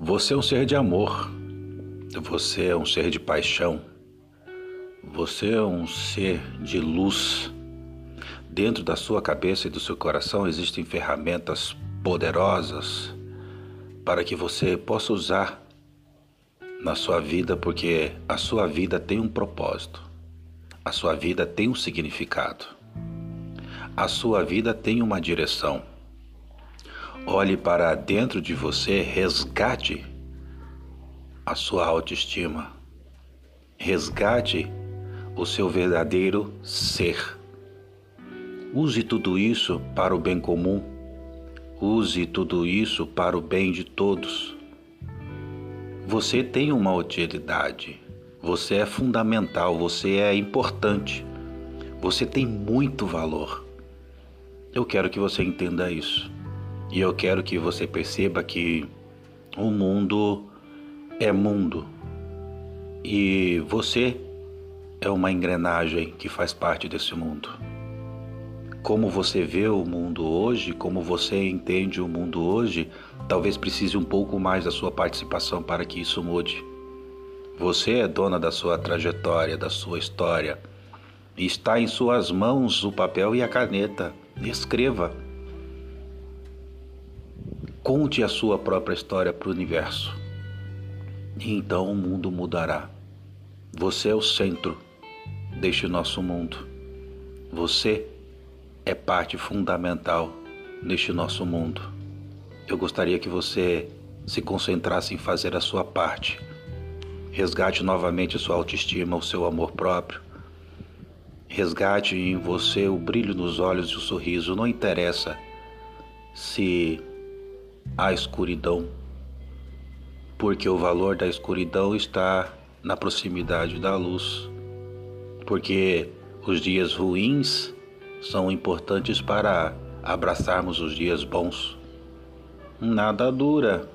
Você é um ser de amor, você é um ser de paixão, você é um ser de luz. Dentro da sua cabeça e do seu coração existem ferramentas poderosas para que você possa usar na sua vida, porque a sua vida tem um propósito, a sua vida tem um significado, a sua vida tem uma direção. Olhe para dentro de você, resgate a sua autoestima, resgate o seu verdadeiro ser. Use tudo isso para o bem comum, use tudo isso para o bem de todos. Você tem uma utilidade, você é fundamental, você é importante, você tem muito valor. Eu quero que você entenda isso. E eu quero que você perceba que o mundo é mundo e você é uma engrenagem que faz parte desse mundo. Como você vê o mundo hoje, como você entende o mundo hoje, talvez precise um pouco mais da sua participação para que isso mude. Você é dona da sua trajetória, da sua história. Está em suas mãos o papel e a caneta. Escreva Conte a sua própria história para o universo. E então o mundo mudará. Você é o centro deste nosso mundo. Você é parte fundamental neste nosso mundo. Eu gostaria que você se concentrasse em fazer a sua parte. Resgate novamente sua autoestima, o seu amor próprio. Resgate em você o brilho nos olhos e o sorriso. Não interessa se a escuridão, porque o valor da escuridão está na proximidade da luz, porque os dias ruins são importantes para abraçarmos os dias bons. Nada dura,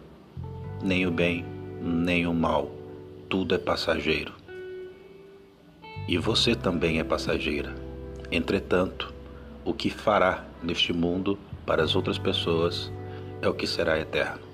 nem o bem, nem o mal, tudo é passageiro. E você também é passageira. Entretanto, o que fará neste mundo para as outras pessoas é o que será eterno.